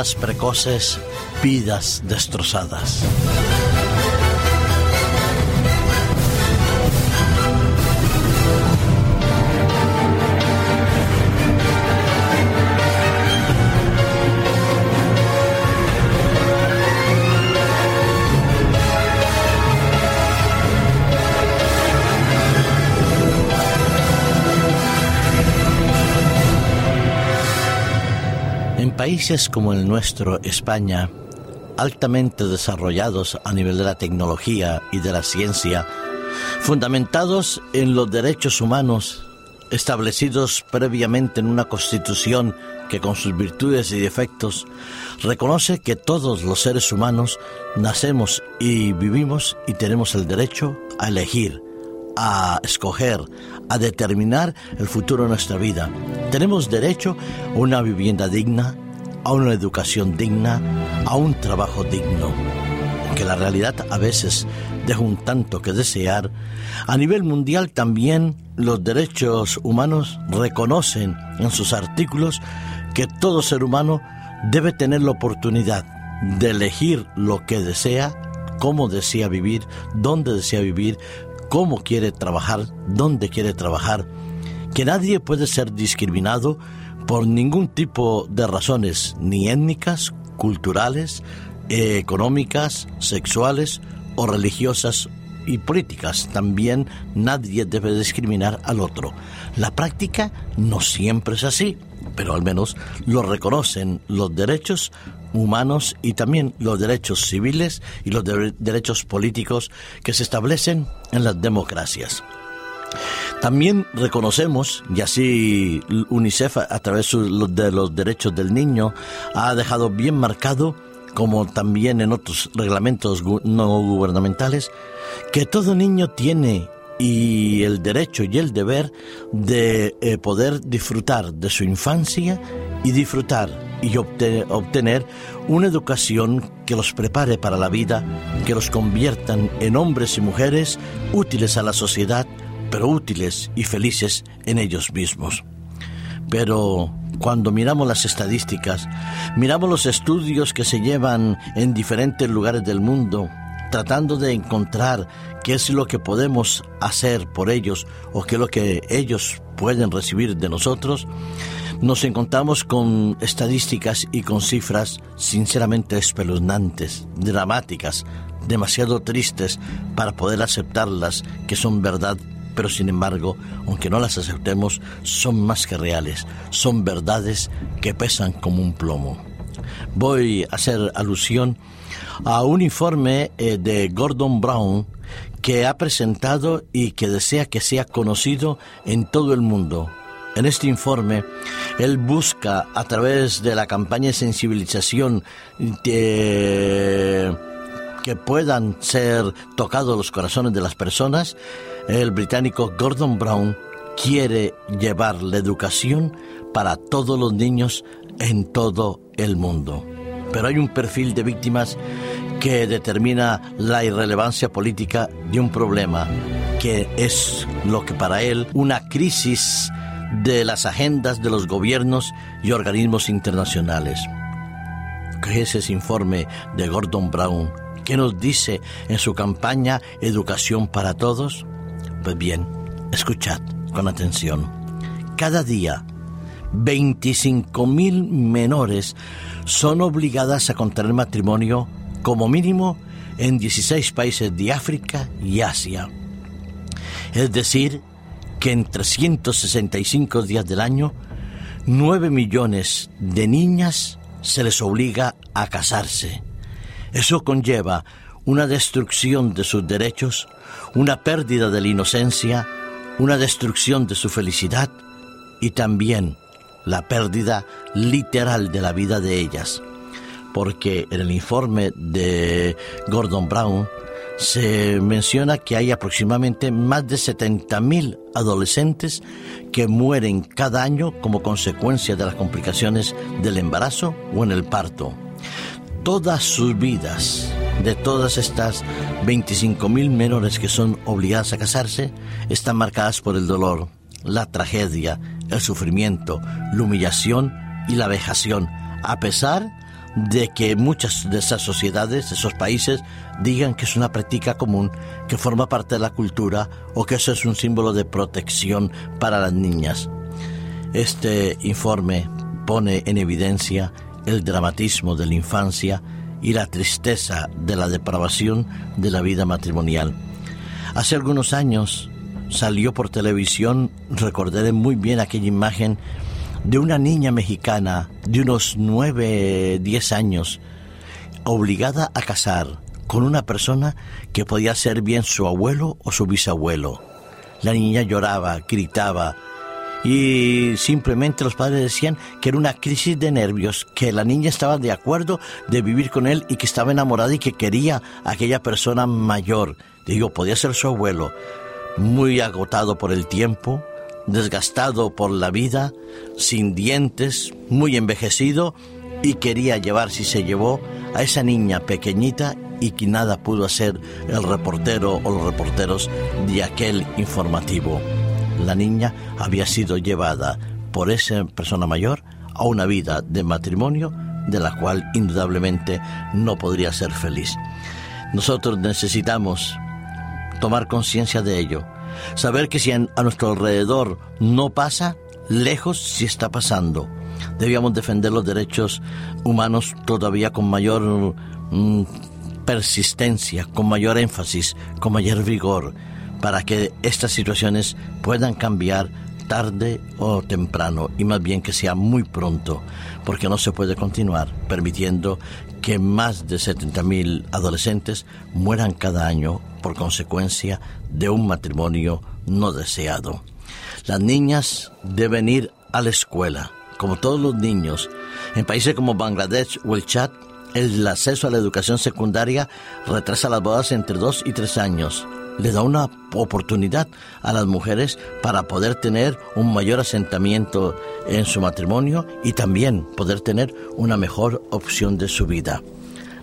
Precoces, vidas destrozadas. Países como el nuestro, España, altamente desarrollados a nivel de la tecnología y de la ciencia, fundamentados en los derechos humanos establecidos previamente en una constitución que con sus virtudes y defectos reconoce que todos los seres humanos nacemos y vivimos y tenemos el derecho a elegir, a escoger, a determinar el futuro de nuestra vida. Tenemos derecho a una vivienda digna, a una educación digna, a un trabajo digno. Que la realidad a veces deja un tanto que desear, a nivel mundial también los derechos humanos reconocen en sus artículos que todo ser humano debe tener la oportunidad de elegir lo que desea, cómo desea vivir, dónde desea vivir, cómo quiere trabajar, dónde quiere trabajar, que nadie puede ser discriminado por ningún tipo de razones, ni étnicas, culturales, económicas, sexuales o religiosas y políticas. También nadie debe discriminar al otro. La práctica no siempre es así, pero al menos lo reconocen los derechos humanos y también los derechos civiles y los derechos políticos que se establecen en las democracias. También reconocemos, y así UNICEF a través de los derechos del niño ha dejado bien marcado, como también en otros reglamentos no gubernamentales, que todo niño tiene y el derecho y el deber de eh, poder disfrutar de su infancia y disfrutar y obtener una educación que los prepare para la vida, que los conviertan en hombres y mujeres útiles a la sociedad, pero útiles y felices en ellos mismos. Pero cuando miramos las estadísticas, miramos los estudios que se llevan en diferentes lugares del mundo, tratando de encontrar qué es lo que podemos hacer por ellos o qué es lo que ellos pueden recibir de nosotros, nos encontramos con estadísticas y con cifras sinceramente espeluznantes, dramáticas, demasiado tristes para poder aceptarlas, que son verdad pero sin embargo, aunque no las aceptemos, son más que reales, son verdades que pesan como un plomo. Voy a hacer alusión a un informe eh, de Gordon Brown que ha presentado y que desea que sea conocido en todo el mundo. En este informe, él busca a través de la campaña de sensibilización que puedan ser tocados los corazones de las personas, el británico Gordon Brown quiere llevar la educación para todos los niños en todo el mundo. Pero hay un perfil de víctimas que determina la irrelevancia política de un problema que es lo que para él una crisis de las agendas de los gobiernos y organismos internacionales. ¿Qué es ese informe de Gordon Brown? ¿Qué nos dice en su campaña Educación para Todos? Pues bien, escuchad con atención. Cada día, 25.000 menores son obligadas a contraer matrimonio como mínimo en 16 países de África y Asia. Es decir, que en 365 días del año, 9 millones de niñas se les obliga a casarse. Eso conlleva una destrucción de sus derechos, una pérdida de la inocencia, una destrucción de su felicidad y también la pérdida literal de la vida de ellas. Porque en el informe de Gordon Brown se menciona que hay aproximadamente más de 70.000 adolescentes que mueren cada año como consecuencia de las complicaciones del embarazo o en el parto. Todas sus vidas de todas estas 25.000 menores que son obligadas a casarse están marcadas por el dolor, la tragedia, el sufrimiento, la humillación y la vejación, a pesar de que muchas de esas sociedades, esos países, digan que es una práctica común, que forma parte de la cultura o que eso es un símbolo de protección para las niñas. Este informe pone en evidencia el dramatismo de la infancia y la tristeza de la depravación de la vida matrimonial. Hace algunos años salió por televisión, recordaré muy bien aquella imagen de una niña mexicana de unos 9, 10 años, obligada a casar con una persona que podía ser bien su abuelo o su bisabuelo. La niña lloraba, gritaba, y simplemente los padres decían que era una crisis de nervios, que la niña estaba de acuerdo de vivir con él y que estaba enamorada y que quería a aquella persona mayor. Digo, podía ser su abuelo, muy agotado por el tiempo, desgastado por la vida, sin dientes, muy envejecido, y quería llevar, si se llevó, a esa niña pequeñita y que nada pudo hacer el reportero o los reporteros de aquel informativo. La niña había sido llevada por esa persona mayor a una vida de matrimonio de la cual indudablemente no podría ser feliz. Nosotros necesitamos tomar conciencia de ello, saber que si a nuestro alrededor no pasa, lejos sí está pasando. Debíamos defender los derechos humanos todavía con mayor mm, persistencia, con mayor énfasis, con mayor vigor, para que estas situaciones puedan cambiar tarde o temprano y más bien que sea muy pronto, porque no se puede continuar permitiendo que más de 70.000 adolescentes mueran cada año por consecuencia de un matrimonio no deseado. Las niñas deben ir a la escuela, como todos los niños. En países como Bangladesh o el Chad, el acceso a la educación secundaria retrasa las bodas entre dos y tres años le da una oportunidad a las mujeres para poder tener un mayor asentamiento en su matrimonio y también poder tener una mejor opción de su vida.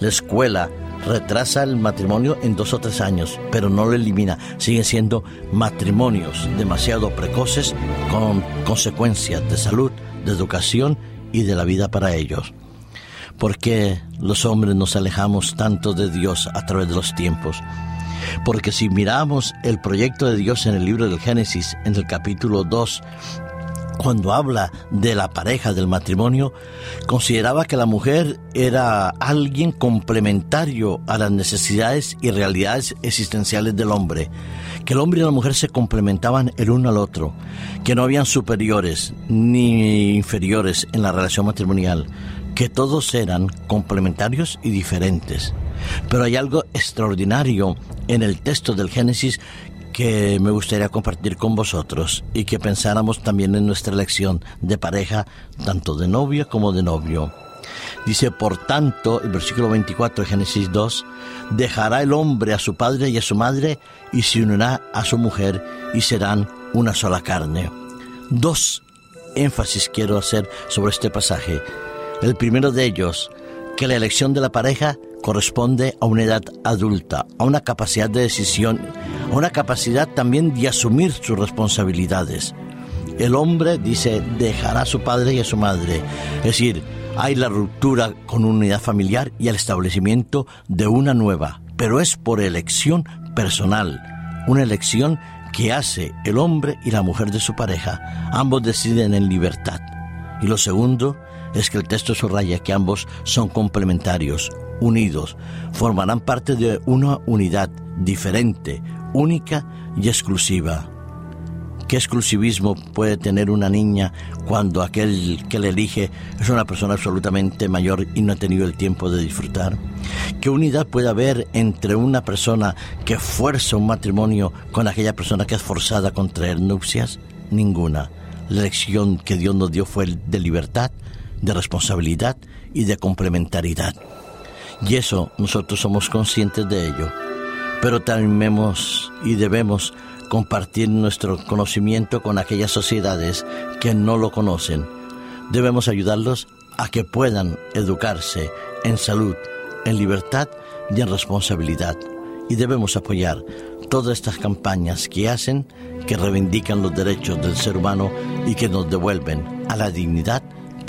La escuela retrasa el matrimonio en dos o tres años, pero no lo elimina. Siguen siendo matrimonios demasiado precoces con consecuencias de salud, de educación y de la vida para ellos. ¿Por qué los hombres nos alejamos tanto de Dios a través de los tiempos? Porque si miramos el proyecto de Dios en el libro del Génesis, en el capítulo 2, cuando habla de la pareja, del matrimonio, consideraba que la mujer era alguien complementario a las necesidades y realidades existenciales del hombre, que el hombre y la mujer se complementaban el uno al otro, que no habían superiores ni inferiores en la relación matrimonial, que todos eran complementarios y diferentes. Pero hay algo extraordinario en el texto del Génesis que me gustaría compartir con vosotros y que pensáramos también en nuestra elección de pareja, tanto de novia como de novio. Dice, por tanto, el versículo 24 de Génesis 2, dejará el hombre a su padre y a su madre y se unirá a su mujer y serán una sola carne. Dos énfasis quiero hacer sobre este pasaje. El primero de ellos, que la elección de la pareja corresponde a una edad adulta, a una capacidad de decisión, a una capacidad también de asumir sus responsabilidades. El hombre, dice, dejará a su padre y a su madre. Es decir, hay la ruptura con una unidad familiar y el establecimiento de una nueva, pero es por elección personal, una elección que hace el hombre y la mujer de su pareja. Ambos deciden en libertad. Y lo segundo es que el texto subraya que ambos son complementarios, unidos, formarán parte de una unidad diferente, única y exclusiva. ¿Qué exclusivismo puede tener una niña cuando aquel que le elige es una persona absolutamente mayor y no ha tenido el tiempo de disfrutar? ¿Qué unidad puede haber entre una persona que fuerza un matrimonio con aquella persona que es forzada a contraer nupcias? Ninguna. La elección que Dios nos dio fue de libertad, de responsabilidad y de complementariedad. Y eso nosotros somos conscientes de ello. Pero también y debemos compartir nuestro conocimiento con aquellas sociedades que no lo conocen. Debemos ayudarlos a que puedan educarse en salud, en libertad y en responsabilidad. Y debemos apoyar todas estas campañas que hacen, que reivindican los derechos del ser humano y que nos devuelven a la dignidad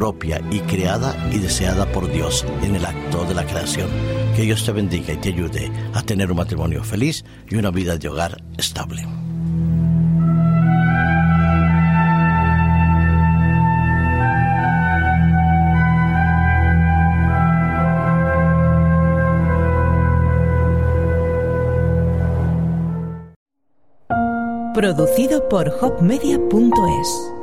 propia y creada y deseada por Dios en el acto de la creación. Que Dios te bendiga y te ayude a tener un matrimonio feliz y una vida de hogar estable. Producido por hopmedia.es